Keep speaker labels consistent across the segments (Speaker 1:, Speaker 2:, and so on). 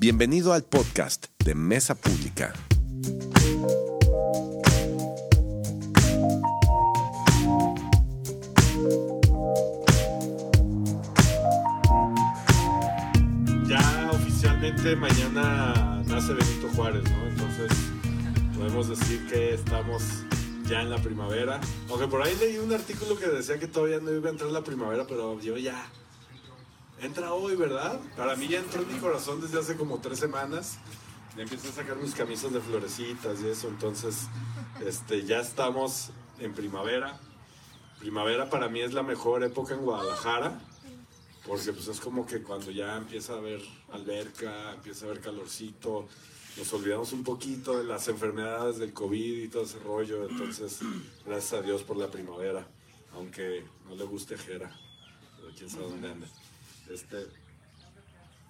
Speaker 1: Bienvenido al podcast de Mesa Pública.
Speaker 2: Ya oficialmente mañana nace Benito Juárez, ¿no? Entonces podemos decir que estamos ya en la primavera. Aunque por ahí leí un artículo que decía que todavía no iba a entrar la primavera, pero yo ya. Entra hoy, ¿verdad? Para mí ya entró en mi corazón desde hace como tres semanas. Ya empiezo a sacar mis camisas de florecitas y eso. Entonces, este, ya estamos en primavera. Primavera para mí es la mejor época en Guadalajara. Porque pues es como que cuando ya empieza a haber alberca, empieza a haber calorcito, nos olvidamos un poquito de las enfermedades del COVID y todo ese rollo. Entonces, gracias a Dios por la primavera. Aunque no le guste Jera. Pero quién sabe dónde anda. Este,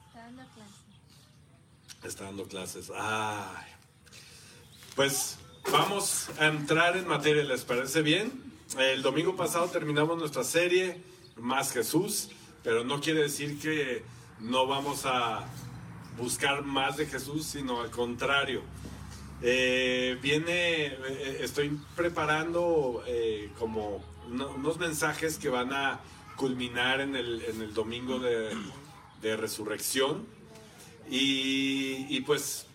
Speaker 3: Está dando clase.
Speaker 2: está dando clases. Ay. Pues vamos a entrar en materia, ¿les parece bien? El domingo pasado terminamos nuestra serie Más Jesús, pero no quiere decir que no vamos a buscar más de Jesús, sino al contrario. Eh, viene, eh, estoy preparando eh, como uno- unos mensajes que van a culminar en el, en el domingo de, de resurrección. Y, y pues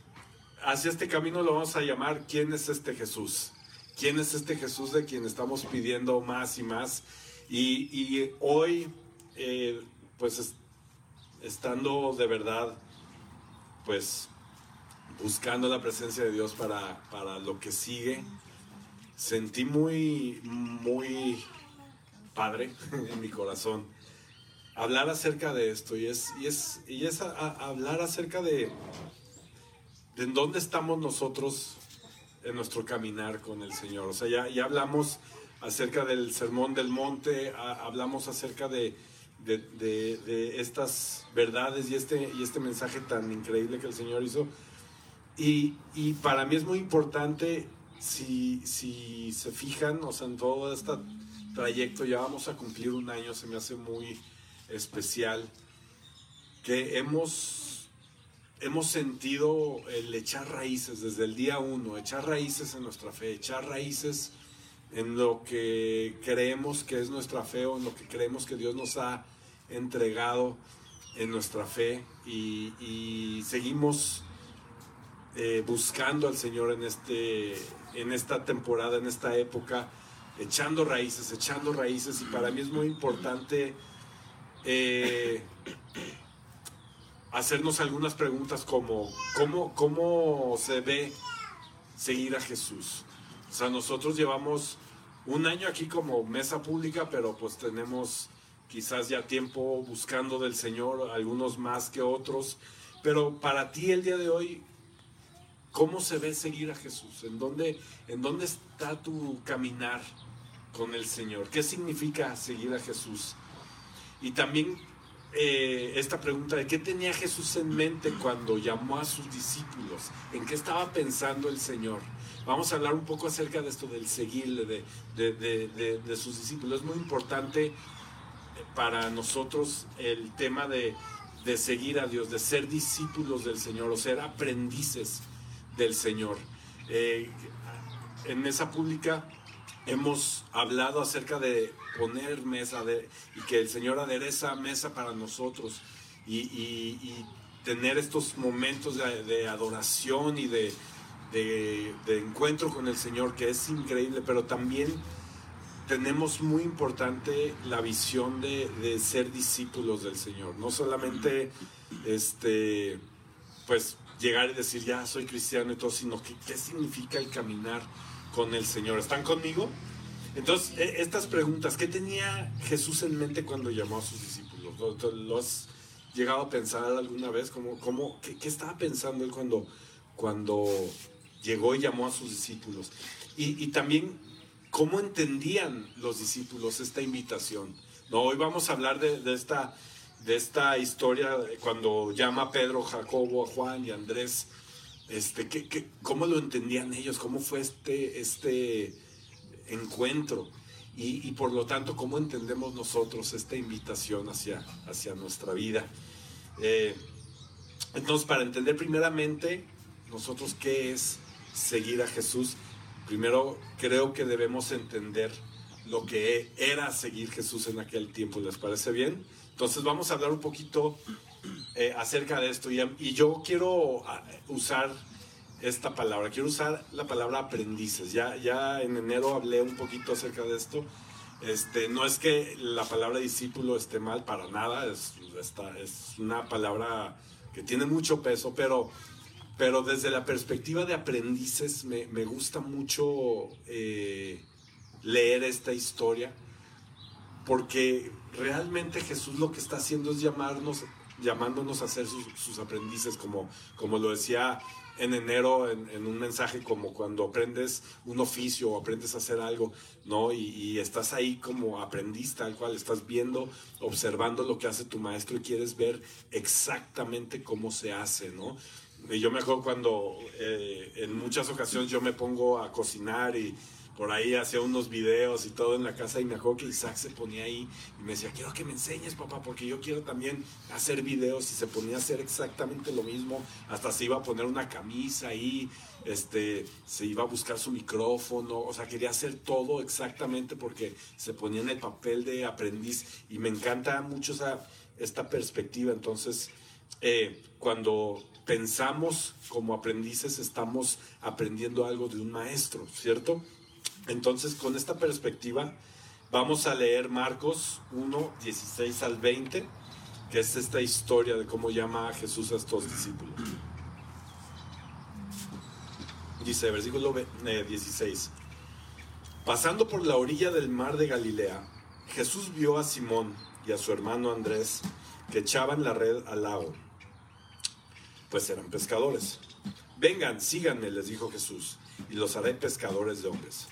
Speaker 2: hacia este camino lo vamos a llamar ¿Quién es este Jesús? ¿Quién es este Jesús de quien estamos pidiendo más y más? Y, y hoy, eh, pues es- estando de verdad, pues buscando la presencia de Dios para, para lo que sigue, sentí muy, muy padre en mi corazón hablar acerca de esto y es, y es, y es a- a- hablar acerca de, de en dónde estamos nosotros en nuestro caminar con el Señor. O sea, ya, ya hablamos acerca del sermón del monte, a- hablamos acerca de, de, de- de estas verdades y este, y este mensaje tan increíble que el Señor hizo. Y, y para mí es muy importante, si, si se fijan, o sea, en todo este trayecto, ya vamos a cumplir un año, se me hace muy especial, que hemos, hemos sentido el echar raíces desde el día uno, echar raíces en nuestra fe, echar raíces en lo que creemos que es nuestra fe o en lo que creemos que Dios nos ha entregado en nuestra fe. Y, seguimos eh, buscando al Señor en, este, en esta temporada, en esta época, echando raíces, echando raíces y para mí es muy importante eh, hacernos algunas preguntas como ¿cómo, cómo se ve seguir a Jesús. O sea, nosotros llevamos un año aquí como mesa pública, pero pues tenemos quizás ya tiempo buscando del Señor, algunos más que otros. Pero para ti el día de hoy, ¿cómo se ve seguir a Jesús? ¿En dónde, en dónde está tu caminar con el Señor? ¿Qué significa seguir a Jesús? Y también eh, esta pregunta de qué tenía Jesús en mente cuando llamó a sus discípulos, en qué estaba pensando el Señor. Vamos a hablar un poco acerca de esto del seguirle, de, de, de, de, sus discípulos. Es muy importante para nosotros el tema de seguir a Dios, de ser discípulos del Señor o ser aprendices del Señor. Eh, en esa pública hemos hablado acerca de poner mesa y que el Señor adereza mesa para nosotros y, tener estos momentos de, adoración y de encuentro con el Señor que es increíble, pero también tenemos muy importante la visión de, de ser discípulos del Señor, no solamente este pues llegar y decir ya soy cristiano y todo, sino que qué significa el caminar con el Señor. ¿Están conmigo? Entonces, e- estas preguntas, ¿qué tenía Jesús en mente cuando llamó a sus discípulos? ¿Lo, has llegado a pensar alguna vez? ¿Cómo, cómo, qué, qué estaba pensando él cuando, cuando llegó y llamó a sus discípulos? Y, y también, ¿cómo entendían los discípulos esta invitación? No, hoy vamos a hablar de, de esta, de esta historia de cuando llama Pedro, Jacobo, a Juan y a Andrés. Este, ¿qué, qué, ¿Cómo lo entendían ellos? ¿Cómo fue este, este encuentro? Y, y por lo tanto, ¿cómo entendemos nosotros esta invitación hacia, hacia nuestra vida? Eh, Entonces, para entender primeramente nosotros qué es seguir a Jesús, primero creo que debemos entender lo que era seguir Jesús en aquel tiempo. ¿Les parece bien? Entonces vamos a hablar un poquito eh, acerca de esto y, yo quiero ah, usar esta palabra, quiero usar la palabra aprendices. Ya, ya en enero hablé un poquito acerca de esto. Este, no es que la palabra discípulo esté mal para nada, es, es una palabra que tiene mucho peso, pero, pero desde la perspectiva de aprendices me, me gusta mucho eh, leer esta historia, porque realmente Jesús lo que está haciendo es llamarnos, llamándonos a ser sus, sus aprendices, como, como lo decía en enero en, en, un mensaje como cuando aprendes un oficio o aprendes a hacer algo, ¿no? Y, estás ahí como aprendiz tal cual, estás viendo, observando lo que hace tu maestro y quieres ver exactamente cómo se hace, ¿no? Y yo me acuerdo cuando eh, en muchas ocasiones yo me pongo a cocinar y por ahí hacía unos videos y todo en la casa y me acuerdo que Isaac se ponía ahí y me decía, quiero que me enseñes papá porque yo quiero también hacer videos y se ponía a hacer exactamente lo mismo, hasta se iba a poner una camisa ahí, este, se iba a buscar su micrófono, o sea, quería hacer todo exactamente porque se ponía en el papel de aprendiz y me encanta mucho esa, esta perspectiva, entonces eh, cuando pensamos como aprendices estamos aprendiendo algo de un maestro, ¿cierto? Entonces, con esta perspectiva, vamos a leer Marcos 1, 16 al 20, que es esta historia de cómo llama a Jesús a estos discípulos. Dice, versículo 16, pasando por la orilla del mar de Galilea, Jesús vio a Simón y a su hermano Andrés que echaban la red al lago, pues eran pescadores. Vengan, síganme, les dijo Jesús, y los haré pescadores de hombres.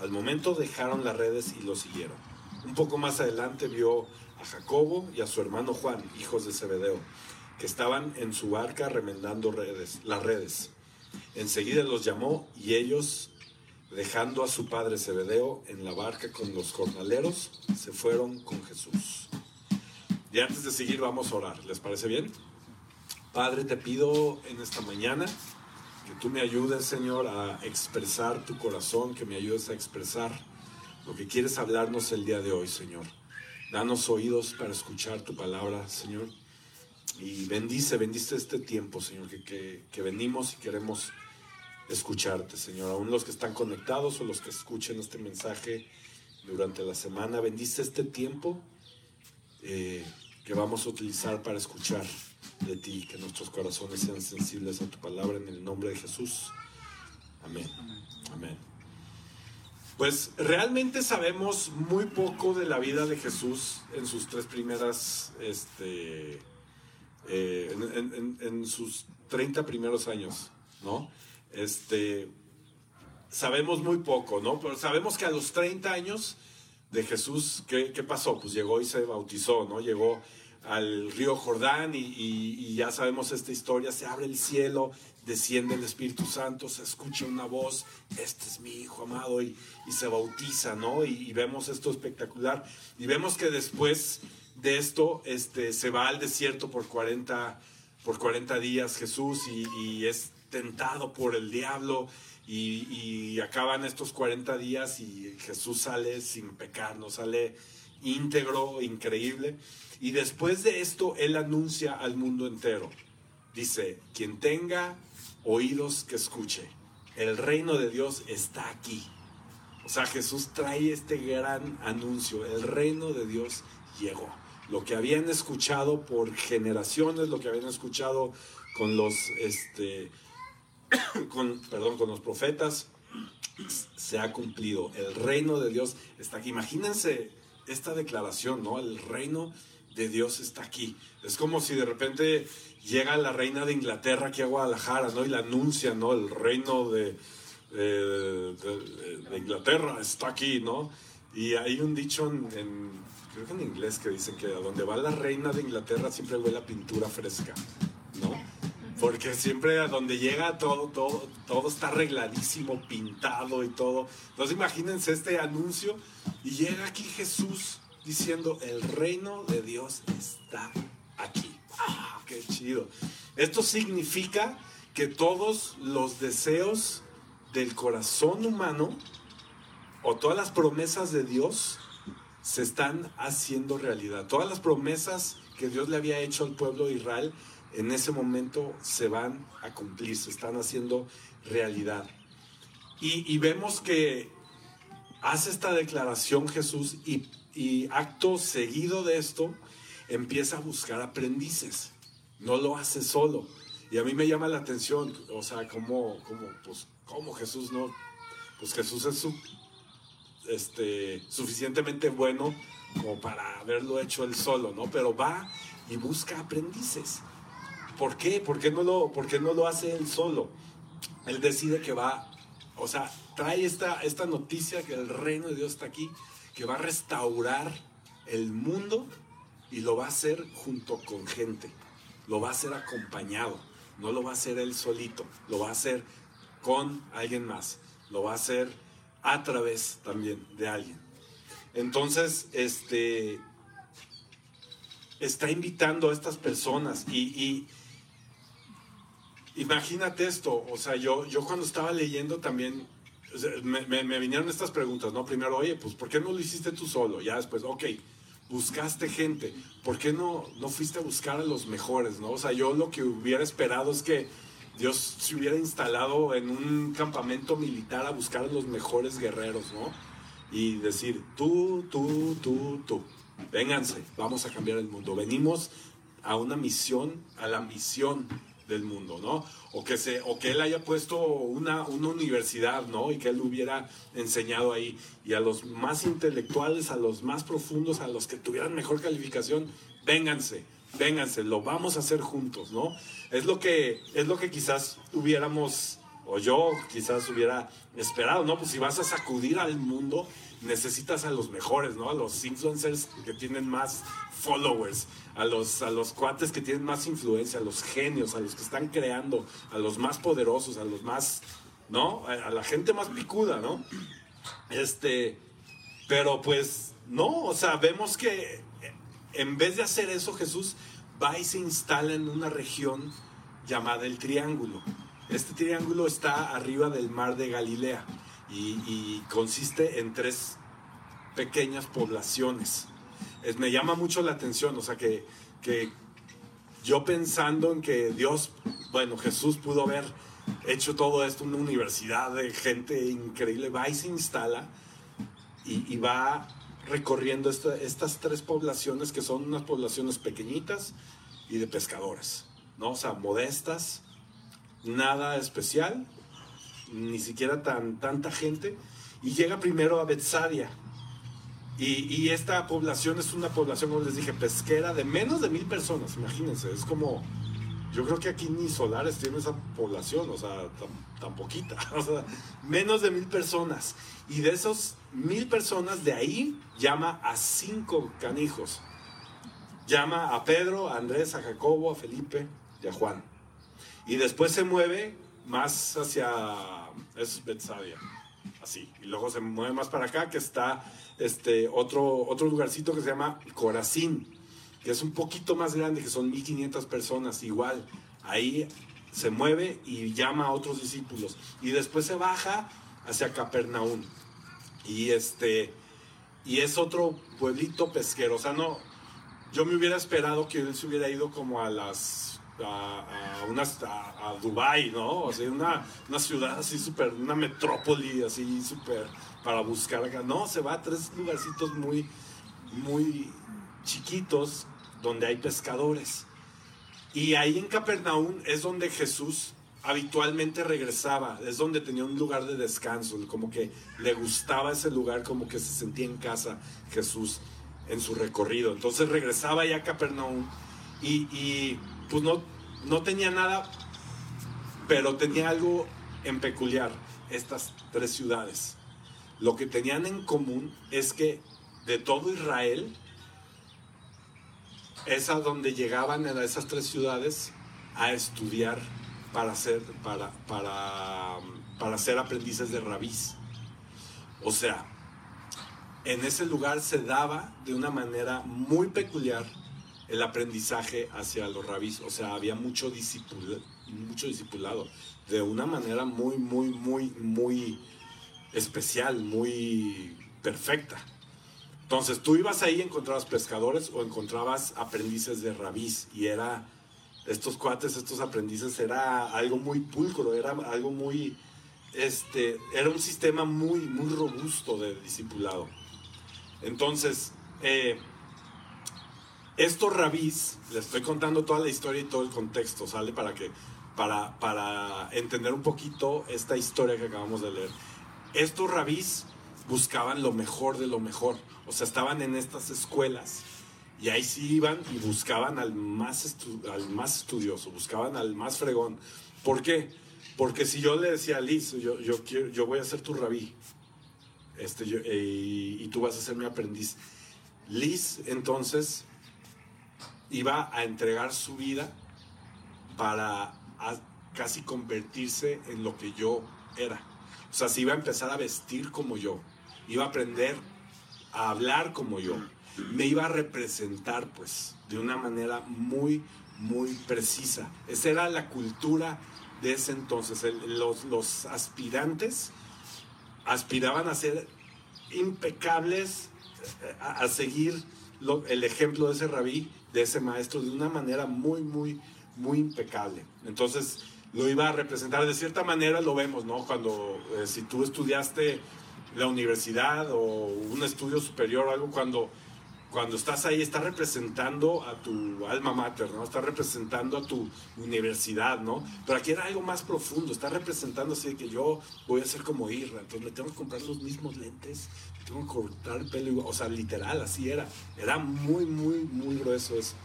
Speaker 2: Al momento dejaron las redes y lo siguieron. Un poco más adelante vio a Jacobo y a su hermano Juan, hijos de Zebedeo, que estaban en su barca remendando redes, las redes. Enseguida los llamó y ellos, dejando a su padre Zebedeo en la barca con los jornaleros, se fueron con Jesús. Y antes de seguir vamos a orar. ¿Les parece bien? Padre, te pido en esta mañana que tú me ayudes, Señor, a expresar tu corazón, que me ayudes a expresar lo que quieres hablarnos el día de hoy, Señor. Danos oídos para escuchar tu palabra, Señor. Y bendice, bendice este tiempo, Señor, que, que, venimos y queremos escucharte, Señor. Aún los que están conectados o los que escuchen este mensaje durante la semana, bendice este tiempo eh, que vamos a utilizar para escuchar de ti, que nuestros corazones sean sensibles a tu palabra en el nombre de Jesús. Amén. Amén. Pues realmente sabemos muy poco de la vida de Jesús en sus tres primeras, este, eh, en, sus 30 primeros años, ¿no? Este, sabemos muy poco, ¿no? Pero sabemos que a los 30 años de Jesús, ¿qué, qué pasó? Pues llegó y se bautizó, ¿no? Llegó al río Jordán y, ya sabemos esta historia, se abre el cielo, desciende el Espíritu Santo, se escucha una voz, este es mi Hijo amado y, y se bautiza, ¿no? Y, vemos esto espectacular y vemos que después de esto este, se va al desierto por 40, por 40 días Jesús y, es tentado por el diablo y, acaban estos 40 días y Jesús sale sin pecar, no sale íntegro, increíble. Y después de esto, Él anuncia al mundo entero. Dice, quien tenga oídos que escuche, el reino de Dios está aquí. O sea, Jesús trae este gran anuncio, el reino de Dios llegó. Lo que habían escuchado por generaciones, lo que habían escuchado con los, este, con, perdón, con los profetas, se ha cumplido. El reino de Dios está aquí. Imagínense esta declaración, ¿no? El reino Dios está aquí. Es como si de repente llega la reina de Inglaterra aquí a Guadalajara, ¿no? Y la anuncia, ¿no? El reino de, de, de, de Inglaterra está aquí, ¿no? Y hay un dicho en, en, creo que en inglés que dicen que a donde va la reina de Inglaterra siempre huele a pintura fresca, ¿no? Porque siempre a donde llega todo, todo, todo está arregladísimo, pintado y todo. Entonces imagínense este anuncio y llega aquí Jesús diciendo, el reino de Dios está aquí. ¡Ah, qué chido! Esto significa que todos los deseos del corazón humano o todas las promesas de Dios se están haciendo realidad. Todas las promesas que Dios le había hecho al pueblo de Israel en ese momento se van a cumplir, se están haciendo realidad. Y, y vemos que hace esta declaración Jesús y, y acto seguido de esto empieza a buscar aprendices. No lo hace solo. Y a mí me llama la atención, o sea, cómo, cómo, pues, cómo Jesús no, pues Jesús es este, suficientemente bueno como para haberlo hecho él solo, ¿no? Pero va y busca aprendices. ¿Por qué? ¿Por qué no lo, por qué no lo hace él solo? Él decide que va, o sea, trae esta, esta noticia que el reino de Dios está aquí, que va a restaurar el mundo y lo va a hacer junto con gente, lo va a hacer acompañado, no lo va a hacer él solito, lo va a hacer con alguien más, lo va a hacer a través también de alguien. Entonces, este, está invitando a estas personas y, y imagínate esto, o sea, yo, yo cuando estaba leyendo también, me, vinieron estas preguntas, ¿no? Primero, oye, pues ¿por qué no lo hiciste tú solo? Ya después, ok, buscaste gente, ¿por qué no, no fuiste a buscar a los mejores, ¿no? O sea, yo lo que hubiera esperado es que Dios se hubiera instalado en un campamento militar a buscar a los mejores guerreros, ¿no? Y decir, tú, tú, tú, tú, vénganse, vamos a cambiar el mundo. Venimos a una misión, a la misión del mundo, ¿no? O que, se, o que él haya puesto una, una universidad, ¿no? Y que él hubiera enseñado ahí. Y a los más intelectuales, a los más profundos, a los que tuvieran mejor calificación, vénganse, vénganse, lo vamos a hacer juntos, ¿no? Es lo que, es lo que quizás hubiéramos, o yo quizás hubiera esperado, ¿no? Pues si vas a sacudir al mundo, necesitas a los mejores, ¿no? A los influencers que tienen más followers, a los, a los cuates que tienen más influencia, a los genios, a los que están creando, a los más poderosos, a los más, ¿no? A, la gente más picuda, ¿no? Este, pero pues no, o sea, vemos que en vez de hacer eso, Jesús va y se instala en una región llamada el Triángulo. Este triángulo está arriba del mar de Galilea y, consiste en tres pequeñas poblaciones. Es- me llama mucho la atención, o sea, que, que yo pensando en que Dios, bueno, Jesús pudo haber hecho todo esto, una universidad de gente increíble, va y se instala y, va recorriendo esta- estas tres poblaciones que son unas poblaciones pequeñitas y de pescadores, ¿no? O sea, modestas, nada especial, ni siquiera tan, tanta gente, y llega primero a Betsadia. Y, esta población es una población, como les dije, pesquera de menos de mil personas, imagínense, es como, yo creo que aquí ni Solares tiene esa población, o sea, tan, tan poquita, menos de mil personas. Y de esos mil personas, de ahí llama a cinco canijos. Llama a Pedro, a Andrés, a Jacobo, a Felipe y a Juan. Y después se mueve más hacia, es Betsadia, así. Y luego se mueve más para acá, que está este, otro, otro lugarcito que se llama Corazín, que es un poquito más grande, que son 1500 personas, igual. Ahí se mueve y llama a otros discípulos. Y después se baja hacia Capernaum. Y este y es otro pueblito pesquero. O sea, no, yo me hubiera esperado que él se hubiera ido como a las a, a a, a Dubai, ¿no? O sea, una, una ciudad así súper, una metrópoli así súper para buscar acá. No, se va a tres lugarcitos muy muy chiquitos donde hay pescadores. Y ahí en Capernaum es donde Jesús habitualmente regresaba, es donde tenía un lugar de descanso, como que le gustaba ese lugar, como que se sentía en casa Jesús en su recorrido. Entonces regresaba ya a Capernaum y, pues no, no tenía nada, pero tenía algo en peculiar, estas tres ciudades. Lo que tenían en común es que de todo Israel, es a donde llegaban a esas tres ciudades a estudiar para ser, para, para, para ser aprendices de rabís. O sea, en ese lugar se daba de una manera muy peculiar el aprendizaje hacia los rabís. O sea, había mucho, discipula, mucho discipulado de una manera muy, muy, muy, muy especial, muy perfecta. Entonces tú ibas ahí y encontrabas pescadores o encontrabas aprendices de rabís y era, estos cuates, estos aprendices, era algo muy pulcro, era algo muy, este, era un sistema muy, muy robusto de discipulado. Entonces, eh, estos rabís, les estoy contando toda la historia y todo el contexto, ¿sale? Para que, para, para entender un poquito esta historia que acabamos de leer. Estos rabís buscaban lo mejor de lo mejor, o sea, estaban en estas escuelas y ahí sí iban y buscaban al más, al más estudioso, buscaban al más fregón. ¿Por qué? Porque si yo le decía a Liz, yo, yo, quiero, yo voy a ser tu rabí, este, y tú vas a ser mi aprendiz. Liz entonces iba a entregar su vida para casi convertirse en lo que yo era. O sea, se iba a empezar a vestir como yo, iba a aprender a hablar como yo, me iba a representar pues de una manera muy, muy precisa. Esa era la cultura de ese entonces. los, los aspirantes aspiraban a ser impecables, eh, a, seguir el ejemplo de ese rabí, de ese maestro, de una manera muy, muy, muy impecable. Entonces lo iba a representar de cierta manera, lo vemos, ¿no? Cuando eh, si tú estudiaste la universidad o un estudio superior o algo, cuando cuando estás ahí, estás representando a tu alma mater, ¿no? Estás representando a tu universidad, ¿no? Pero aquí era algo más profundo, estás representando así que yo voy a ser como Irra, entonces me tengo que comprar los mismos lentes, me tengo que cortar el pelo o sea, literal, así era. Era muy, muy, muy grueso eso.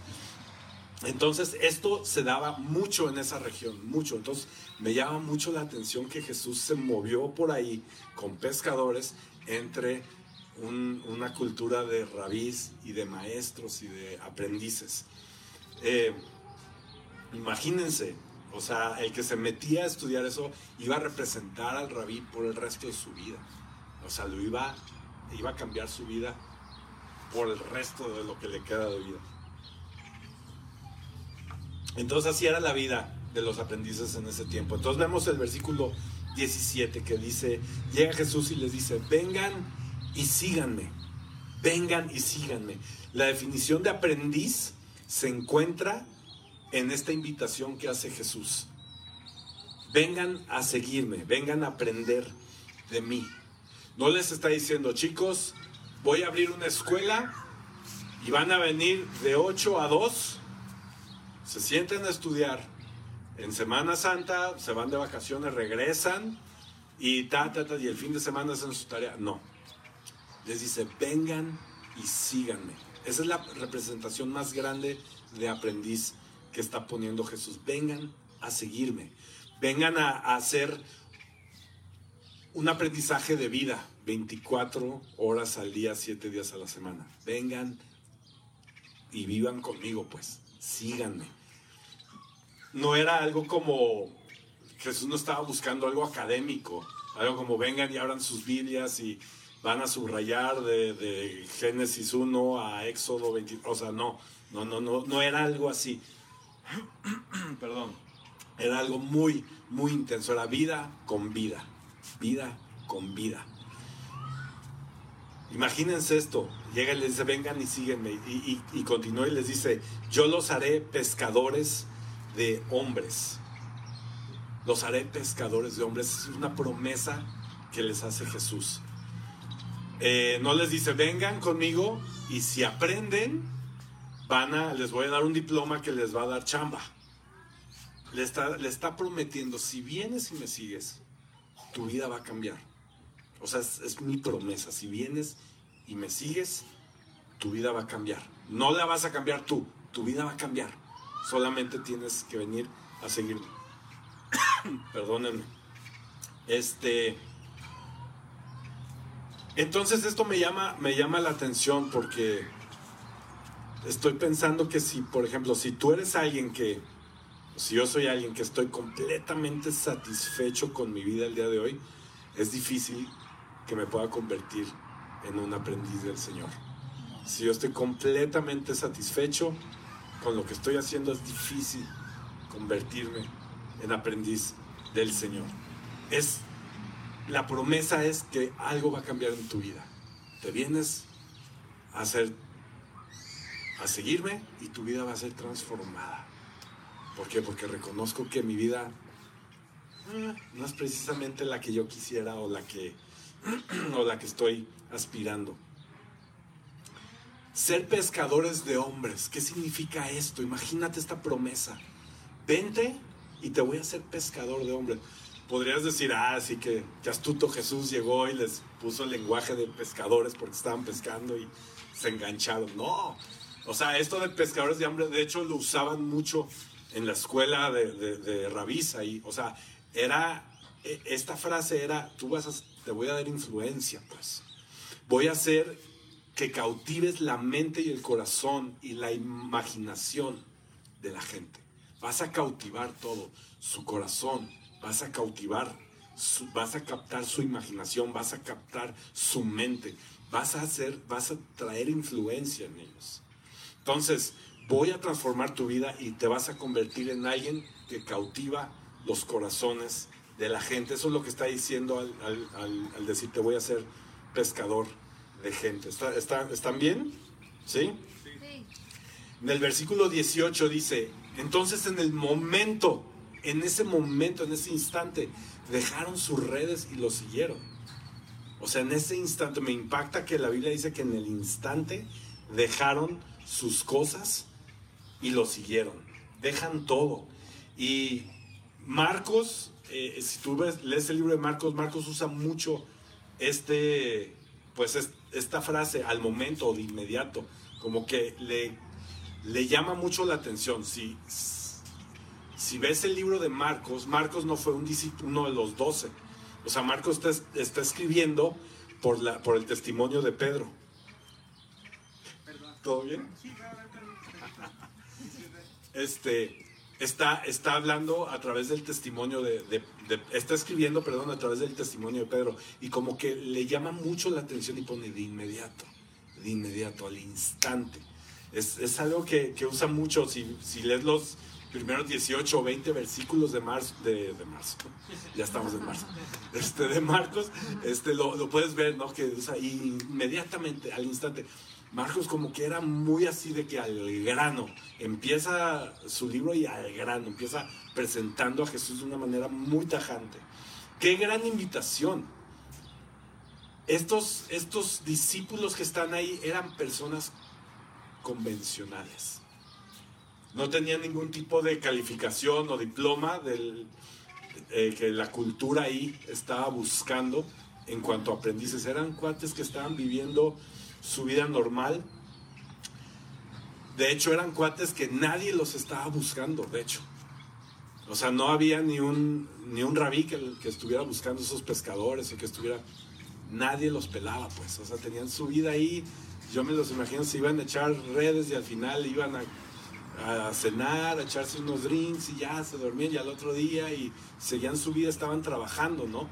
Speaker 2: Entonces, esto se daba mucho en esa región, mucho. Entonces, me llama mucho la atención que Jesús se movió por ahí con pescadores entre una cultura de rabís y de maestros y de aprendices. Eh, imagínense, o sea, el que se metía a estudiar eso iba a representar al rabí por el resto de su vida. O sea, lo iba, iba a cambiar su vida por el resto de lo que le queda de vida. Entonces así era la vida de los aprendices en ese tiempo. Entonces vemos el versículo 17 que dice, llega Jesús y les dice, vengan y síganme. Vengan y síganme. La definición de aprendiz se encuentra en esta invitación que hace Jesús. Vengan a seguirme, vengan a aprender de mí. No les está diciendo, chicos, voy a abrir una escuela y van a venir de 8 a 2, se sienten a estudiar. En Semana Santa se van de vacaciones, regresan y ta, ta, ta, y el fin de semana hacen su tarea. No les dice, vengan y síganme. Esa es la representación más grande de aprendiz que está poniendo Jesús. Vengan a seguirme. Vengan a, hacer un aprendizaje de vida, 24 horas al día, 7 días a la semana. Vengan y vivan conmigo, pues. Síganme. No era algo como Jesús no estaba buscando algo académico, algo como vengan y abran sus Biblias y, van a subrayar de, Génesis 1 a Éxodo 20, o sea, no, no, no, no, no era algo así. Perdón, era algo muy, muy intenso, era vida con vida, vida con vida. Imagínense esto, llega y les dice, vengan y síguenme, y, y, y continúa y les dice, yo los haré pescadores de hombres. Los haré pescadores de hombres. Es una promesa que les hace Jesús. Eh, no les dice, vengan conmigo y si aprenden, van a, les voy a dar un diploma que les va a dar chamba. Le está, le está prometiendo, si vienes y me sigues, tu vida va a cambiar. O sea, es, es mi promesa. Si vienes y me sigues, tu vida va a cambiar. No la vas a cambiar tú, tu vida va a cambiar. Solamente tienes que venir a seguirme. Perdónenme. Este. Entonces esto me llama, me llama la atención porque estoy pensando que si, por ejemplo, si tú eres alguien que, si yo soy alguien que estoy completamente satisfecho con mi vida el día de hoy, es difícil que me pueda convertir en un aprendiz del Señor. Si yo estoy completamente satisfecho, con lo que estoy haciendo es difícil convertirme en aprendiz del Señor. Es la promesa es que algo va a cambiar en tu vida. Te vienes a hacer a seguirme y tu vida va a ser transformada. ¿Por qué? Porque reconozco que mi vida eh, no es precisamente la que yo quisiera o la que o la que estoy aspirando. Ser pescadores de hombres, ¿qué significa esto? Imagínate esta promesa. Vente y te voy a hacer pescador de hombres. Podrías decir, ah, sí que, que astuto Jesús llegó y les puso el lenguaje de pescadores porque estaban pescando y se engancharon. No, o sea, esto de pescadores de hombres, de hecho lo usaban mucho en la escuela de, de, de Rabisa. Y, o sea, era, e, esta frase era, tú vas a, te voy a dar influencia, pues. Voy a hacer que cautives la mente y el corazón y la imaginación de la gente. Vas a cautivar todo, su corazón, vas a cautivar, vas a captar su imaginación, vas a captar su mente, vas a hacer, vas a traer influencia en ellos. Entonces, voy a transformar tu vida y te vas a convertir en alguien que cautiva los corazones de la gente. Eso es lo que está diciendo al, al, al, al decir te voy a ser pescador de gente. ¿Está, está, ¿Están bien? ¿Sí?
Speaker 3: Sí.
Speaker 2: En el versículo 18 dice, entonces en el momento, en ese momento, en ese instante, dejaron sus redes y lo siguieron. O sea, en ese instante me impacta que la Biblia dice que en el instante dejaron sus cosas y lo siguieron. Dejan todo. Y Marcos, eh, si tú ves, lees el libro de Marcos, Marcos usa mucho este, pues es- esta frase al momento o de inmediato, como que le, le llama mucho la atención. Si, si ves el libro de Marcos, Marcos no fue un discípulo, uno de los doce. O sea, Marcos está, está escribiendo por, la, por el testimonio de Pedro. ¿Todo bien? Este, está, está hablando a través del testimonio de, de- de- está escribiendo, perdón, a través del testimonio de Pedro. Y como que le llama mucho la atención y pone de inmediato, de inmediato, al instante. Es, es algo que, que usa mucho, si, si lees los primeros 18 o 20 versículos de marzo, de, de marzo, ya estamos en marzo, este, de Marcos, este, lo, lo puedes ver, ¿no? Que usa inmediatamente, al instante. Marcos como que era muy así de que al grano, empieza su libro y al grano, empieza presentando a Jesús de una manera muy tajante. Qué gran invitación. Estos, estos discípulos que están ahí eran personas convencionales. No tenían ningún tipo de calificación o diploma del, eh, que la cultura ahí estaba buscando en cuanto a aprendices. Eran cuates que estaban viviendo su vida normal. De hecho, eran cuates que nadie los estaba buscando, de hecho. O sea, no había ni un, ni un rabí que, que estuviera buscando esos pescadores y que estuviera... Nadie los pelaba, pues. O sea, tenían su vida ahí. Yo me los imagino, se iban a echar redes y al final iban a, a cenar, a echarse unos drinks y ya se dormían y al otro día y seguían su vida, estaban trabajando, ¿no?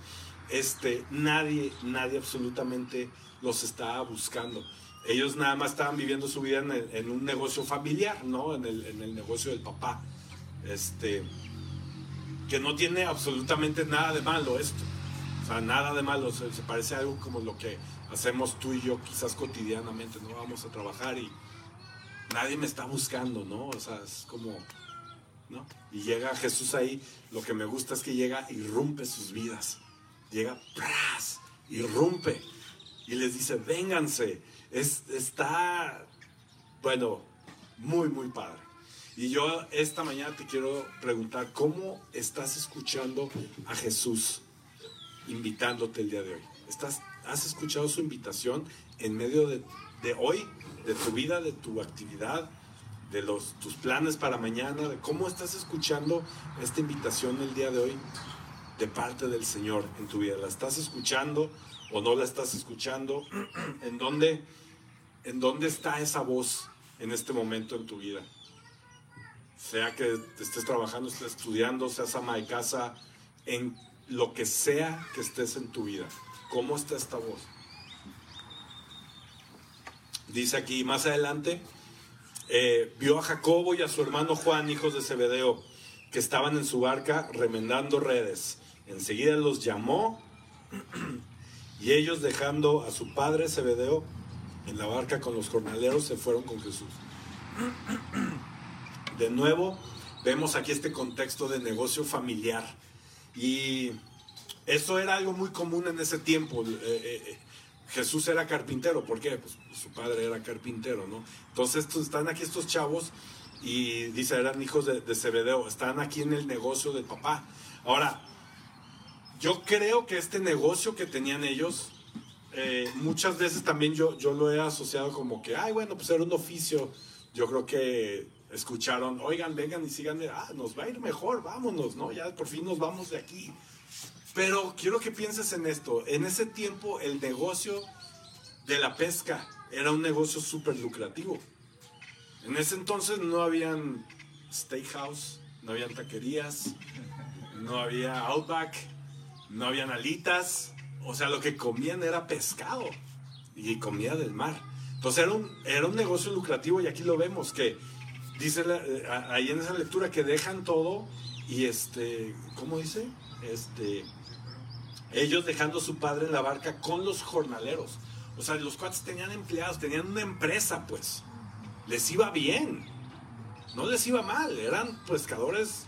Speaker 2: Este, nadie, nadie absolutamente los estaba buscando. Ellos nada más estaban viviendo su vida en, el- en un negocio familiar, ¿no? En el, en el negocio del papá. Este, que no tiene absolutamente nada de malo esto. O sea, nada de malo. Se, se parece a algo como lo que hacemos tú y yo quizás cotidianamente, ¿no? Vamos a trabajar y nadie me está buscando, ¿no? O sea, es como, ¿no? Y llega Jesús ahí, lo que me gusta es que llega y rompe sus vidas. Llega, ¡pras! irrumpe y les dice, vénganse. Es, está, bueno, muy, muy padre. Y yo esta mañana te quiero preguntar, ¿cómo estás escuchando a Jesús invitándote el día de hoy? ¿Estás, ¿Has escuchado su invitación en medio de, de hoy, de tu vida, de tu actividad, de los, tus planes para mañana? De ¿Cómo estás escuchando esta invitación el día de hoy de parte del Señor en tu vida? ¿La estás escuchando o no la estás escuchando? ¿En dónde, en dónde está esa voz en este momento en tu vida? Sea que estés trabajando, estés estudiando, seas ama de casa, en lo que sea que estés en tu vida. ¿Cómo está esta voz? Dice aquí más adelante, eh, vio a Jacobo y a su hermano Juan, hijos de Zebedeo, que estaban en su barca remendando redes. Enseguida los llamó y ellos dejando a su padre Zebedeo en la barca con los jornaleros se fueron con Jesús. De nuevo, vemos aquí este contexto de negocio familiar. Y eso era algo muy común en ese tiempo. Eh, eh, Jesús era carpintero, ¿por qué? Pues su padre era carpintero, ¿no? Entonces estos, están aquí estos chavos y dice, eran hijos de, de están aquí en el negocio del papá. Ahora, yo creo que este negocio que tenían ellos, eh, muchas veces también yo, yo lo he asociado como que, ay, bueno, pues era un oficio. Yo creo que escucharon, oigan, vengan y sigan, ah, nos va a ir mejor, vámonos, ¿no? Ya por fin nos vamos de aquí. Pero quiero que pienses en esto. En ese tiempo el negocio de la pesca era un negocio súper lucrativo. En ese entonces no habían steakhouse, no habían taquerías, no había Outback, no habían alitas. O sea, lo que comían era pescado y comida del mar. Entonces era un, era un negocio lucrativo y aquí lo vemos que dice la- eh, ahí en esa lectura que dejan todo y este, ¿cómo dice? Este, ellos dejando su padre en la barca con los jornaleros. O sea, los cuates tenían empleados, tenían una empresa, pues. Les iba bien. No les iba mal. Eran pescadores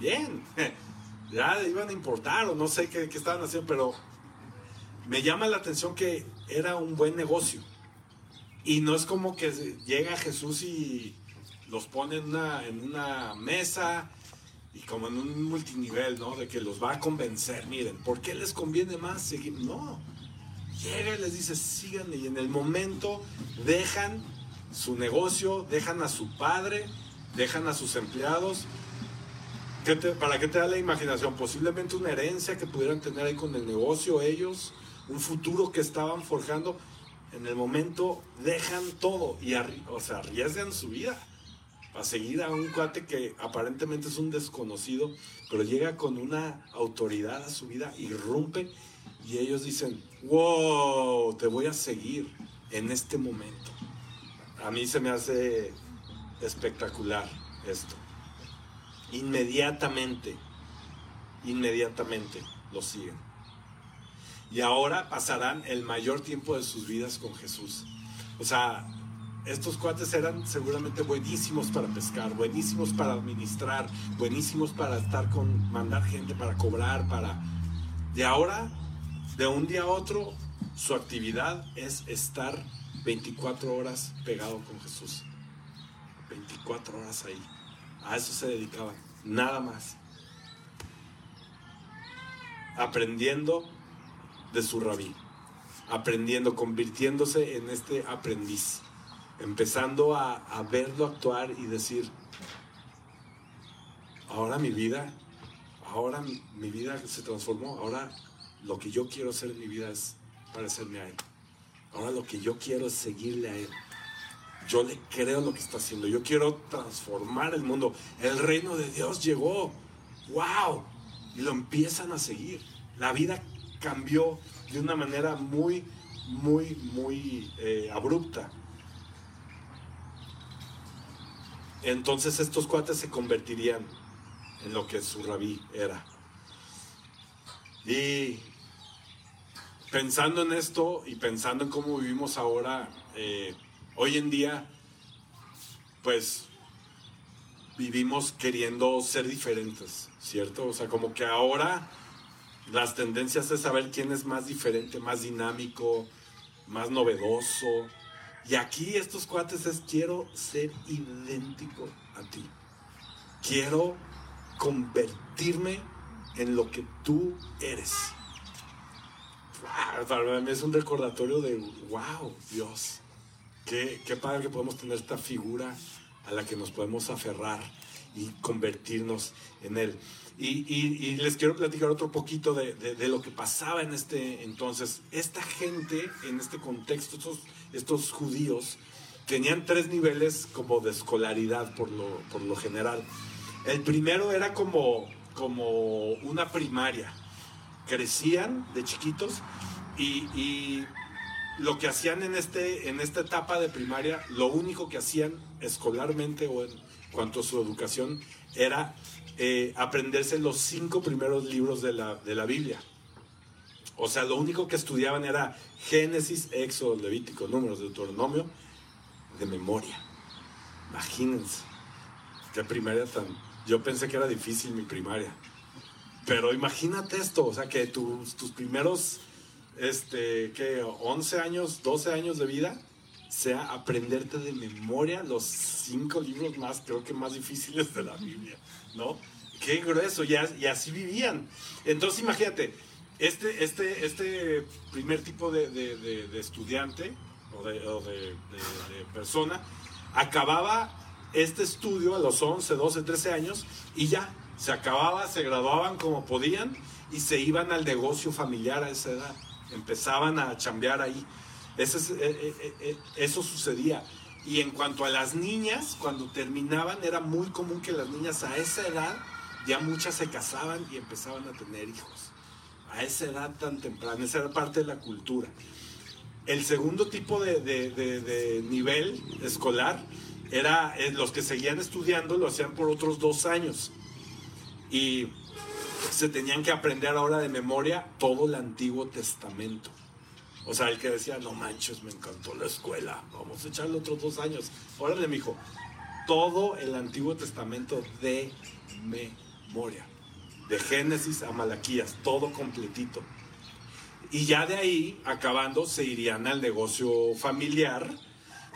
Speaker 2: bien. Ya iban a importar o no sé qué, qué estaban haciendo, pero me llama la atención que era un buen negocio. Y no es como que llega Jesús y los pone en una, en una mesa y como en un multinivel, ¿no? De que los va a convencer, miren, ¿por qué les conviene más seguir? No, llega y les dice, síganme y en el momento dejan su negocio, dejan a su padre, dejan a sus empleados. ¿Qué ¿Para qué te da la imaginación? Posiblemente una herencia que pudieran tener ahí con el negocio ellos, un futuro que estaban forjando. En el momento dejan todo y o sea, arriesgan su vida a seguir a un cuate que aparentemente es un desconocido, pero llega con una autoridad a su vida, irrumpe y ellos dicen, wow, te voy a seguir en este momento. A mí se me hace espectacular esto. Inmediatamente, inmediatamente lo siguen. Y ahora pasarán el mayor tiempo de sus vidas con Jesús. O sea, estos cuates eran seguramente buenísimos para pescar, buenísimos para administrar, buenísimos para estar con, mandar gente para cobrar, para... De ahora, de un día a otro, su actividad es estar 24 horas pegado con Jesús. 24 horas ahí. A eso se dedicaban, nada más. Aprendiendo de su rabí, aprendiendo, convirtiéndose en este aprendiz empezando a, verlo actuar y decir, ahora mi vida, ahora mi, mi vida se transformó, ahora lo que yo quiero hacer en mi vida es parecerme a Él. Ahora lo que yo quiero es seguirle a Él. Yo le creo lo que está haciendo. Yo quiero transformar el mundo. El reino de Dios llegó. ¡Wow! Y lo empiezan a seguir. La vida cambió de una manera muy, muy, muy eh, abrupta. Entonces estos cuates se convertirían en lo que su rabí era. Y pensando en esto y pensando en cómo vivimos ahora, eh, hoy en día, pues vivimos queriendo ser diferentes, ¿cierto? O sea, como que ahora las tendencias es saber quién es más diferente, más dinámico, más novedoso. Y aquí estos cuates es quiero ser idéntico a ti. Quiero convertirme en lo que tú eres. Para mí es un recordatorio de, wow, Dios, qué, qué padre que podemos tener esta figura a la que nos podemos aferrar y convertirnos en Él. Y, y- y les quiero platicar otro poquito de, de- de lo que pasaba en este entonces. Esta gente, en este contexto, estos, estos judíos, tenían tres niveles como de escolaridad por lo, por lo general. El primero era como, como una primaria. Crecían de chiquitos y, lo que hacían en, este, en esta etapa de primaria, lo único que hacían escolarmente o en cuanto a su educación era eh, aprenderse los cinco primeros libros de la, de la Biblia. O sea, lo único que estudiaban era Génesis, Éxodo, Levítico, Números, Deuteronomio, de memoria. Imagínense. Qué primaria tan... Yo pensé que era difícil mi primaria. Pero imagínate esto, o sea, que tus, tus primeros, este, ¿qué? 11 años, 12 años de vida, sea aprenderte de memoria los cinco libros más, creo que más difíciles de la Biblia, ¿no? Qué grueso, y así vivían. Entonces imagínate, este, este, este primer tipo de, de, estudiante o, de, de, persona acababa este estudio a los 11, 12, 13 años y ya, se acababa, se graduaban como podían y se iban al negocio familiar a esa edad. Empezaban a chambear ahí. Eso, eh, eh, eh, eso sucedía. Y en cuanto a las niñas, cuando terminaban, era muy común que las niñas a esa edad, ya muchas se casaban y empezaban a tener hijos. A esa edad tan temprana, esa era parte de la cultura. El segundo tipo de, nivel escolar era los que seguían estudiando, lo hacían por otros dos años. Y se tenían que aprender ahora de memoria todo el Antiguo Testamento. O sea, el que decía, no manches, me encantó la escuela, vamos a echarle otros dos años. Órale, mijo, todo el Antiguo Testamento de memoria. De Génesis a Malaquías, todo completito. Y ya de ahí, acabando, se irían al negocio familiar,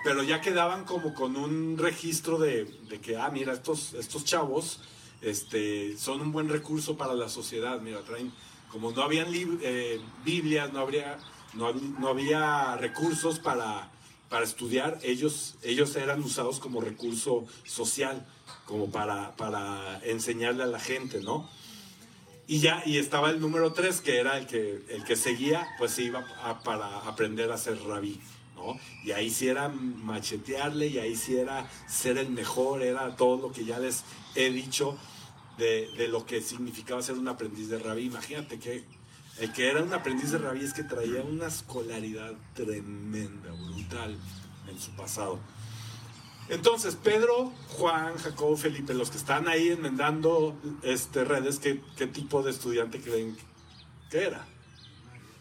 Speaker 2: pero ya quedaban como con un registro de, de que, ah, mira, estos, estos chavos este, son un buen recurso para la sociedad. Mira, traen, como no habían eh, Biblias, no, habría, no, había recursos para, para estudiar, ellos, ellos eran usados como recurso social, como para, para enseñarle a la gente, ¿no? Y ya, y estaba el número tres, que era el que, el que seguía, pues se iba para aprender a ser rabí, ¿no? Y ahí sí era machetearle, y ahí sí era ser el mejor, era todo lo que ya les he dicho de, lo que significaba ser un aprendiz de rabí. Imagínate que el que era un aprendiz de rabí es que traía una escolaridad tremenda, brutal en su pasado. Entonces, Pedro, Juan, Jacobo, Felipe, los que están ahí enmendando este, redes, ¿qué, ¿qué, tipo de estudiante creen que era?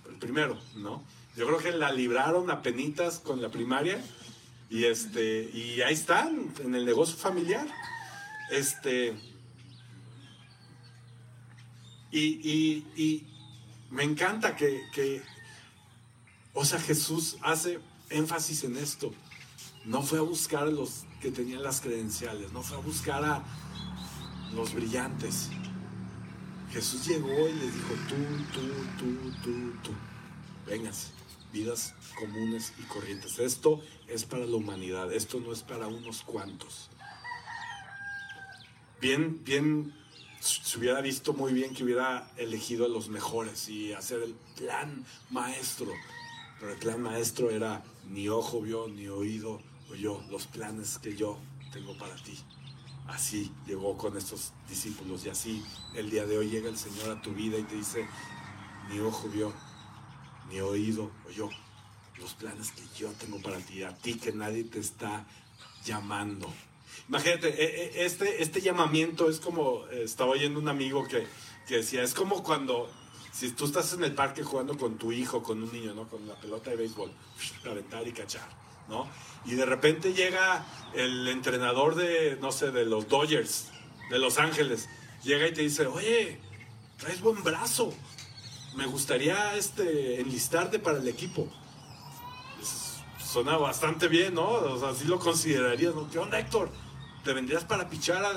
Speaker 2: El primero, ¿no? Yo creo que la libraron a penitas con la primaria y, este, y ahí están, en el negocio familiar. Este, y, me encanta que, o sea, Jesús hace énfasis en esto. No fue a buscar a los que tenían las credenciales, no fue a buscar a los brillantes. Jesús llegó y les dijo, tú, tú, tú, tú, tú, vénganse, vidas comunes y corrientes. Esto es para la humanidad, esto no es para unos cuantos. Bien, bien se hubiera visto muy bien que hubiera elegido a los mejores y hacer el plan maestro. Pero el plan maestro era ni ojo vio, ni oído oyó los planes que yo tengo para ti. Así llegó con estos discípulos y así el día de hoy llega el Señor a tu vida y te dice, ni ojo vio, ni oído oyó los planes que yo tengo para ti, a ti que nadie te está llamando Imagínate, e, e, este, este llamamiento es como, eh, estaba oyendo un amigo que, que decía, es como cuando, si tú estás en el parque jugando con tu hijo, con un niño, ¿no? Con la pelota de béisbol, aventar y cachar, Y de repente llega el entrenador de, no sé, de los Dodgers, de Los Ángeles, llega y te dice, oye, traes buen brazo, me gustaría este, enlistarte para el equipo. suena bastante bien, ¿no? O sea, así lo considerarías, ¿no? ¿Qué onda, Héctor? ¿Te vendrías para pichar a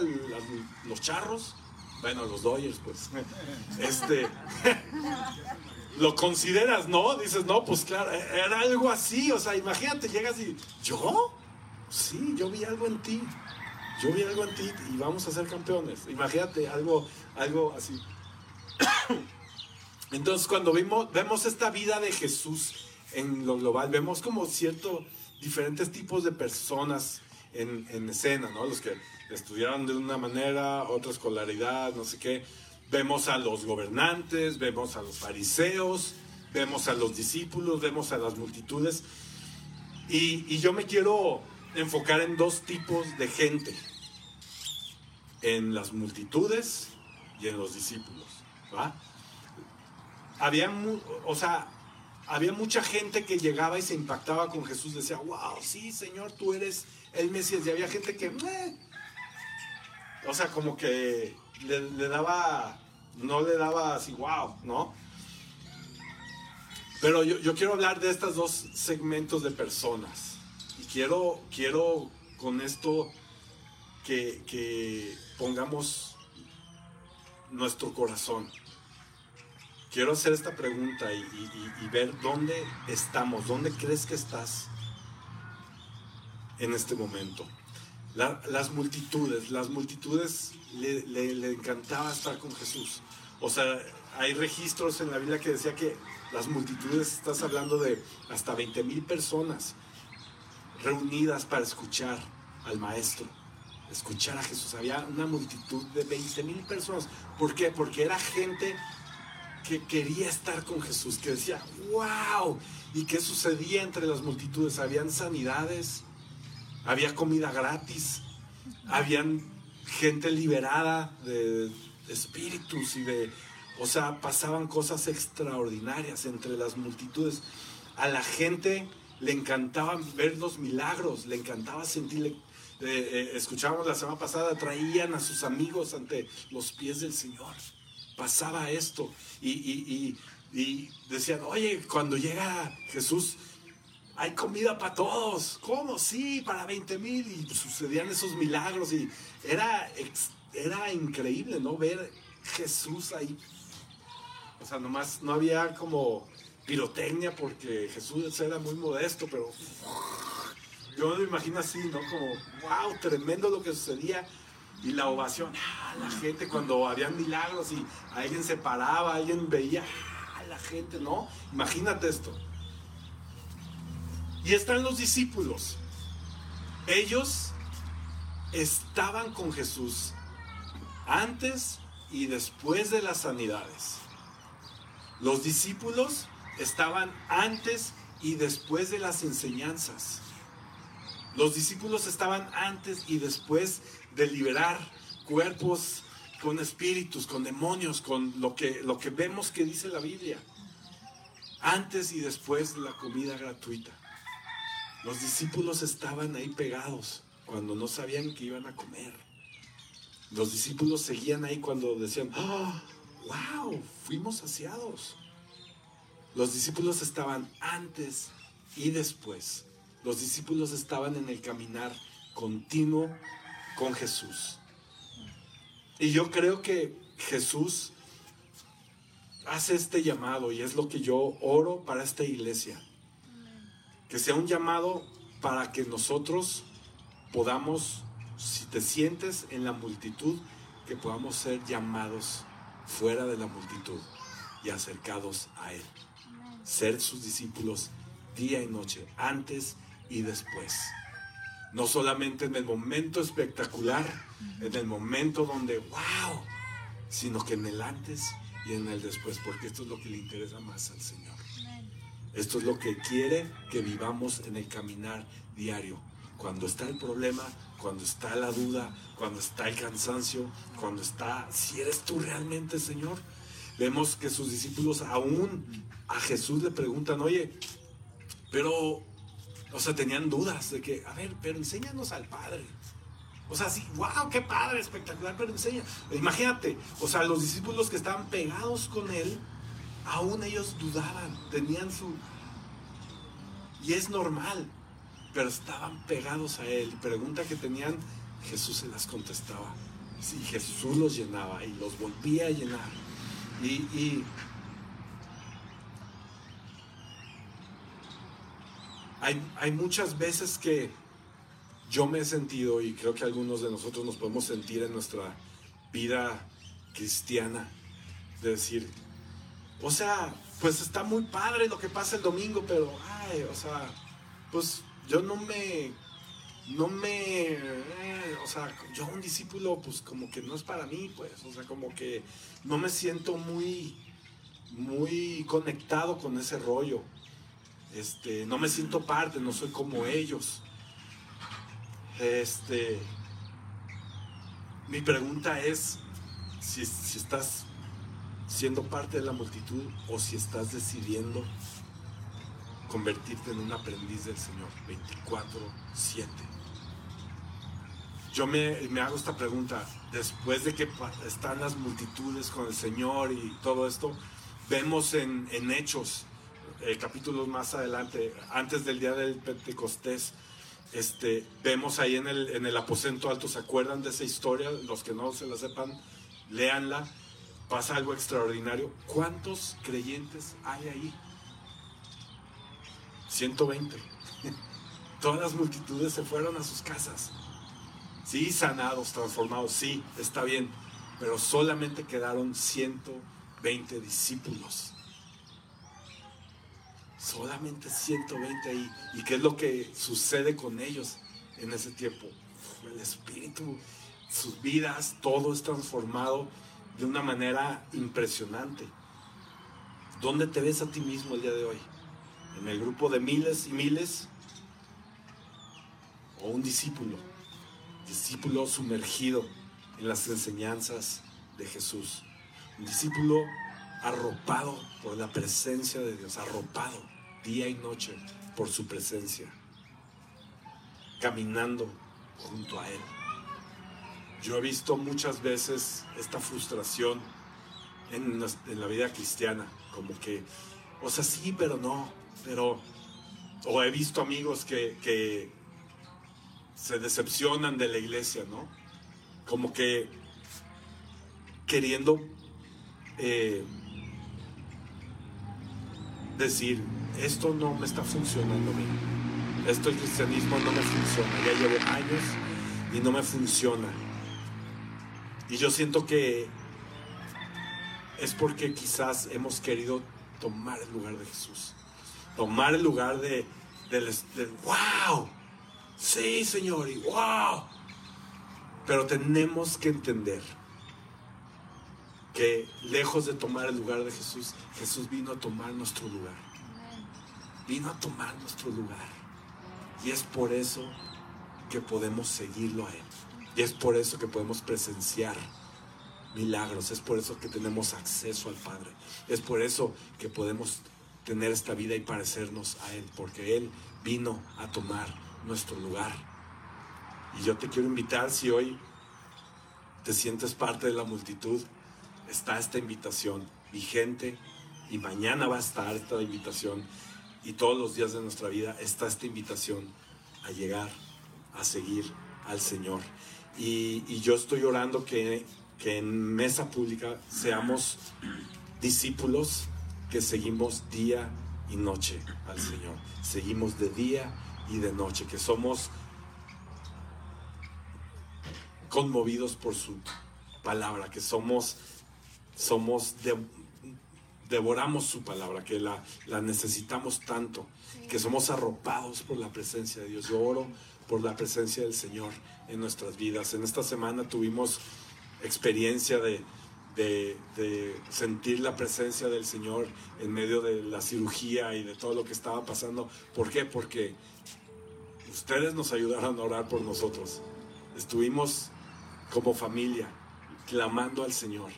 Speaker 2: los charros? Bueno, los Dodgers, pues. Este. lo consideras, ¿no? Dices, no, pues claro, era algo así. O sea, imagínate, llegas y. ¿Yo? Sí, yo vi algo en ti. Yo vi algo en ti y vamos a ser campeones. Imagínate, algo, algo así. Entonces, cuando vimos, vemos esta vida de Jesús en lo global, vemos como ciertos diferentes tipos de personas en, escena, ¿no? Los que estudiaron de una manera, otra escolaridad, no sé qué. Vemos a los gobernantes, vemos a los fariseos, vemos a los discípulos, vemos a las multitudes. Y, yo me quiero enfocar en dos tipos de gente, en las multitudes y en los discípulos. Había, o sea, había mucha gente que llegaba y se impactaba con Jesús, decía, wow, sí, Señor, tú eres el Mesías. Y había gente que, "Meh". o sea, como que le, daba, no le daba así, wow, ¿no? Pero yo, yo quiero hablar de estos dos segmentos de personas. Y quiero, quiero con esto que, que pongamos nuestro corazón. Quiero hacer esta pregunta y, ver dónde estamos, dónde crees que estás en este momento. La- las multitudes, las multitudes le, encantaba estar con Jesús. O sea, hay registros en la Biblia que decía que las multitudes, estás hablando de hasta 20 mil personas reunidas para escuchar al maestro, escuchar a Jesús. Había una multitud de 20 mil personas. ¿Por qué? Porque era gente que quería estar con Jesús, que decía, wow. ¿Y qué sucedía entre las multitudes? Habían sanidades, había comida gratis, habían gente liberada de espíritus y de, o sea, pasaban cosas extraordinarias entre las multitudes. A la gente le encantaba ver los milagros, le encantaba sentir, eh, eh, escuchábamos la semana pasada, traían a sus amigos ante los pies del Señor. Pasaba esto y, y- y- y decían, oye, cuando llega Jesús, hay comida para todos. ¿Cómo? Sí, para 20 mil. Y sucedían esos milagros y era, era increíble, ¿no? Ver Jesús ahí. O sea, nomás no había como pirotecnia porque Jesús era muy modesto, pero yo me imagino así, ¿no? Como, wow, tremendo lo que sucedía. Y la ovación, ah, la gente cuando habían milagros y alguien se paraba, alguien veía, ah, la gente, ¿no? Imagínate esto. Y están los discípulos. Ellos estaban con Jesús antes y después de las sanidades. Los discípulos estaban antes y después de las enseñanzas. Los discípulos estaban antes y después de liberar cuerpos con espíritus, con demonios, con lo que, lo que vemos que dice la Biblia. Antes y después de la comida gratuita. Los discípulos estaban ahí pegados cuando no sabían que iban a comer. Los discípulos seguían ahí cuando decían, ¡Ah! wow, fuimos saciados. Los discípulos estaban antes y después. Los discípulos estaban en el caminar continuo con Jesús. Y yo creo que Jesús hace este llamado y es lo que yo oro para esta iglesia. Que sea un llamado para que nosotros podamos, si te sientes en la multitud, que podamos ser llamados fuera de la multitud y acercados a Él. Ser sus discípulos día y noche, antes y después. No solamente en el momento espectacular, en el momento donde, wow, sino que en el antes y en el después, porque esto es lo que le interesa más al Señor. Esto es lo que quiere que vivamos en el caminar diario. Cuando está el problema, cuando está la duda, cuando está el cansancio, cuando está, si eres tú realmente, Señor. Vemos que sus discípulos aún a Jesús le preguntan, oye, pero, o sea, tenían dudas de que, a ver, pero enséñanos al Padre. O sea, sí, wow, qué padre, espectacular, pero enseña. Imagínate, o sea, los discípulos que estaban pegados con él, aún ellos dudaban, tenían su... Y es normal, pero estaban pegados a él. Pregunta que tenían, Jesús se las contestaba. Sí, Jesús los llenaba y los volvía a llenar. Y, y hay, hay muchas veces que yo me he sentido, y creo que algunos de nosotros nos podemos sentir en nuestra vida cristiana, de decir, o sea, pues está muy padre lo que pasa el domingo, pero, ay, o sea, pues yo no me, no me, eh, o sea, yo un discípulo, pues como que no es para mí, pues, o sea, como que no me siento muy, muy conectado con ese rollo. Este, no me siento parte, no soy como ellos. Este, mi pregunta es si, si estás siendo parte de la multitud o si estás decidiendo convertirte en un aprendiz del Señor 24/7. Yo me, me, hago esta pregunta, después de que están las multitudes con el Señor y todo esto, vemos en, en Hechos, eh, capítulos más adelante, antes del día del Pentecostés, este, vemos ahí en el, en el aposento alto, ¿se acuerdan de esa historia? Los que no se la sepan, léanla. Pasa algo extraordinario. ¿Cuántos creyentes hay ahí? 120. Todas las multitudes se fueron a sus casas. Sí, sanados, transformados, sí, está bien. Pero solamente quedaron 120 discípulos. Solamente 120 ahí. ¿Y qué es lo que sucede con ellos en ese tiempo? El Espíritu, sus vidas, todo es transformado de una manera impresionante. ¿Dónde te ves a ti mismo el día de hoy? ¿En el grupo de miles y miles? ¿O un discípulo? Discípulo sumergido en las enseñanzas de Jesús. Un discípulo arropado por la presencia de Dios, arropado día y noche por su presencia, caminando junto a Él. Yo he visto muchas veces esta frustración en, la vida cristiana, como que, o sea, sí, pero no, pero, o he visto amigos que, se decepcionan de la iglesia, ¿no? Como que queriendo eh, decir, esto no me está funcionando bien, esto el cristianismo no me funciona, ya llevo años y no me funciona. Y yo siento que es porque quizás hemos querido tomar el lugar de Jesús. Tomar el lugar de, wow. Sí, Señor, y wow. Pero tenemos que entender que lejos de tomar el lugar de Jesús, Jesús vino a tomar nuestro lugar. Vino a tomar nuestro lugar. Y es por eso que podemos seguirlo a Él. Y es por eso que podemos presenciar milagros, es por eso que tenemos acceso al Padre, es por eso que podemos tener esta vida y parecernos a Él, porque Él vino a tomar nuestro lugar. Y yo te quiero invitar, si hoy te sientes parte de la multitud, está esta invitación vigente y mañana va a estar esta invitación y todos los días de nuestra vida está esta invitación a llegar a seguir al Señor. Y, yo estoy orando que, que en mesa pública seamos discípulos que seguimos día y noche al Señor. Seguimos de día y de noche, que somos conmovidos por su palabra, que somos, somos devoramos su palabra, que la, la necesitamos tanto, que somos arropados por la presencia de Dios. Yo oro por la presencia del Señor en nuestras vidas. En esta semana tuvimos experiencia de, sentir la presencia del Señor en medio de la cirugía y de todo lo que estaba pasando. ¿Por qué? Porque ustedes nos ayudaron a orar por nosotros. Estuvimos como familia clamando al Señor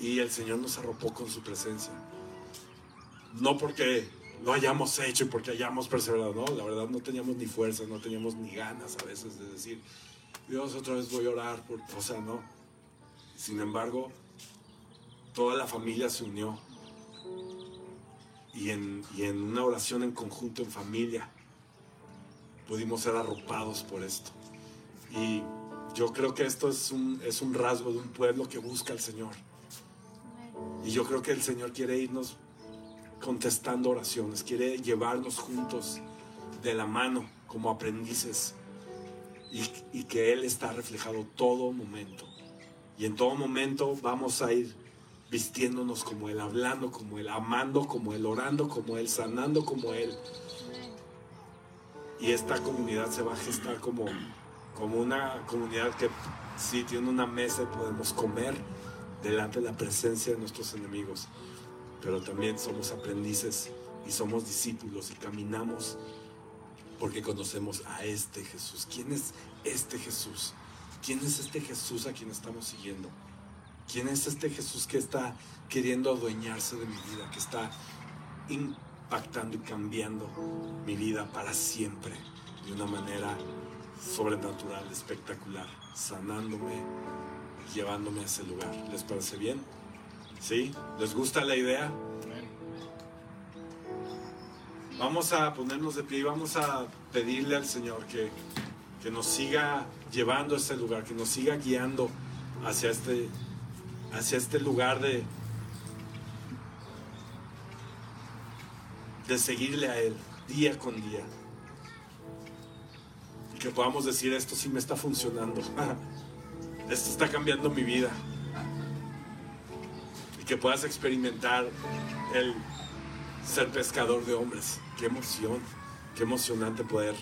Speaker 2: y el Señor nos arropó con su presencia. No porque lo hayamos hecho y porque hayamos perseverado. No, la verdad no teníamos ni fuerza, no teníamos ni ganas a veces de decir, Dios, otra vez voy a orar, por, o sea, no. Sin embargo, toda la familia se unió y en, y en una oración en conjunto, en familia, pudimos ser arropados por esto. Y yo creo que esto es un, es un rasgo de un pueblo que busca al Señor. Y yo creo que el Señor quiere irnos contestando oraciones, quiere llevarnos juntos de la mano como aprendices y, que Él está reflejado todo momento. Y en todo momento vamos a ir vistiéndonos como Él, hablando como Él, amando como Él, orando como Él, sanando como Él. Y esta comunidad se va a gestar como, como una comunidad que sí tiene una mesa y podemos comer delante de la presencia de nuestros enemigos. Pero también somos aprendices y somos discípulos y caminamos porque conocemos a este Jesús. ¿Quién es este Jesús? ¿Quién es este Jesús a quien estamos siguiendo? ¿Quién es este Jesús que está queriendo adueñarse de mi vida, que está impactando y cambiando mi vida para siempre de una manera sobrenatural, espectacular, sanándome, llevándome a ese lugar? ¿Les parece bien? ¿Sí? ¿Les gusta la idea? Vamos a ponernos de pie y vamos a pedirle al Señor que, que nos siga llevando a este lugar, que nos siga guiando hacia este, hacia este lugar de, de seguirle a Él día con día. Y que podamos decir, esto sí me está funcionando. Esto está cambiando mi vida. Que puedas experimentar el ser pescador de hombres. Qué emoción, qué emocionante poder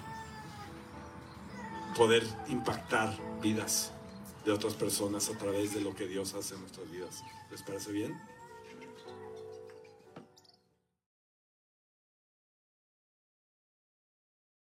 Speaker 2: poder impactar vidas de otras personas a través de lo que Dios hace en nuestras vidas. ¿Les parece bien?